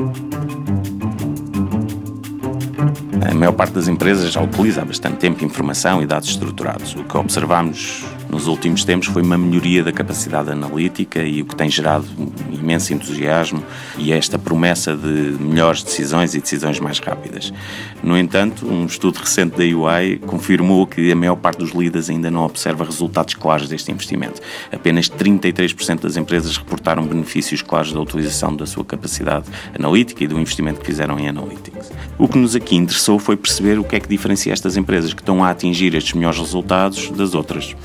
Thank you. A maior parte das empresas já utiliza há bastante tempo informação e dados estruturados. O que observamos nos últimos tempos foi uma melhoria da capacidade analítica e o que tem gerado um imenso entusiasmo e esta promessa de melhores decisões e decisões mais rápidas. No entanto, um estudo recente da UI confirmou que a maior parte dos líderes ainda não observa resultados claros deste investimento. Apenas 33% das empresas reportaram benefícios claros da utilização da sua capacidade analítica e do investimento que fizeram em analytics. O que nos aqui interessou foi perceber o que é que diferencia estas empresas que estão a atingir estes melhores resultados das outras.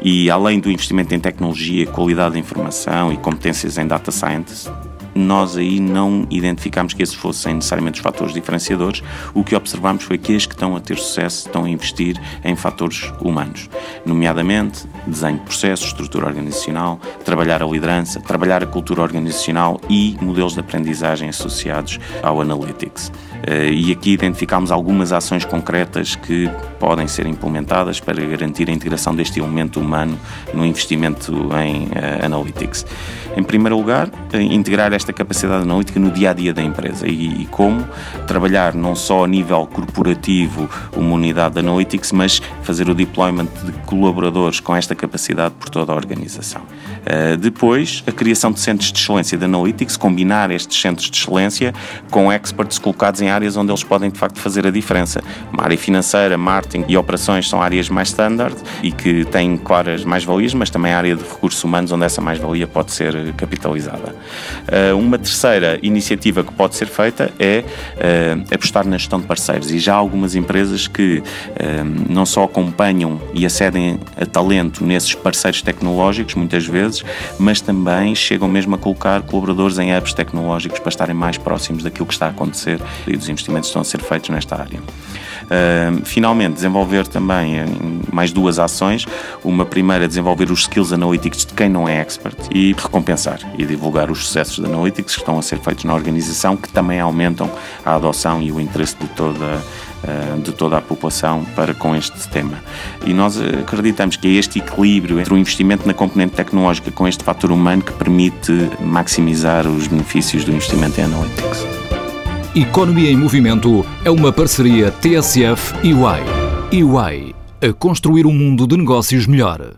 E além do investimento em tecnologia, qualidade de informação e competências em data science, nós aí não identificámos que esses fossem necessariamente os fatores diferenciadores. O que observamos foi que as que estão a ter sucesso estão a investir em fatores humanos, nomeadamente desenho de processos, estrutura organizacional, trabalhar a liderança, trabalhar a cultura organizacional e modelos de aprendizagem associados ao analytics. Eh, e aqui identificámos algumas ações concretas que podem ser implementadas para garantir a integração deste elemento humano no investimento em eh, analytics. Em primeiro lugar, eh, integrar esta capacidade analítica no dia a dia da empresa e, e como trabalhar não só a nível corporativo uma unidade de analytics, mas fazer o deployment de colaboradores com esta capacidade por toda a organização. Uh, depois, a criação de centros de excelência de analytics, combinar estes centros de excelência com experts colocados em áreas onde eles podem de facto fazer a diferença. Uma área financeira, marketing e operações são áreas mais standard e que têm claras mais-valias, mas também a área de recursos humanos onde essa mais-valia pode ser capitalizada. Uh, uma terceira iniciativa que pode ser feita é uh, apostar na gestão de parceiros e já há algumas empresas que não só acompanham e acedem a talento nesses parceiros tecnológicos, muitas vezes, mas também chegam mesmo a colocar colaboradores em hubs tecnológicos para estarem mais próximos daquilo que está a acontecer e dos investimentos estão a ser feitos nesta área. Uh, finalmente, desenvolver também mais duas ações. Uma primeira, desenvolver os skills analytics de quem não é expert e recompensar e divulgar os sucessos de analytics que estão a ser feitos na organização, que também aumentam a adoção e o interesse de toda eh, de toda a população para com este tema. E nós acreditamos que é este equilíbrio entre o investimento na componente tecnológica com este fator humano que permite maximizar os benefícios do investimento em analytics. Economia em Movimento é uma parceria TSF e UI. UI a construir um mundo de negócios melhor.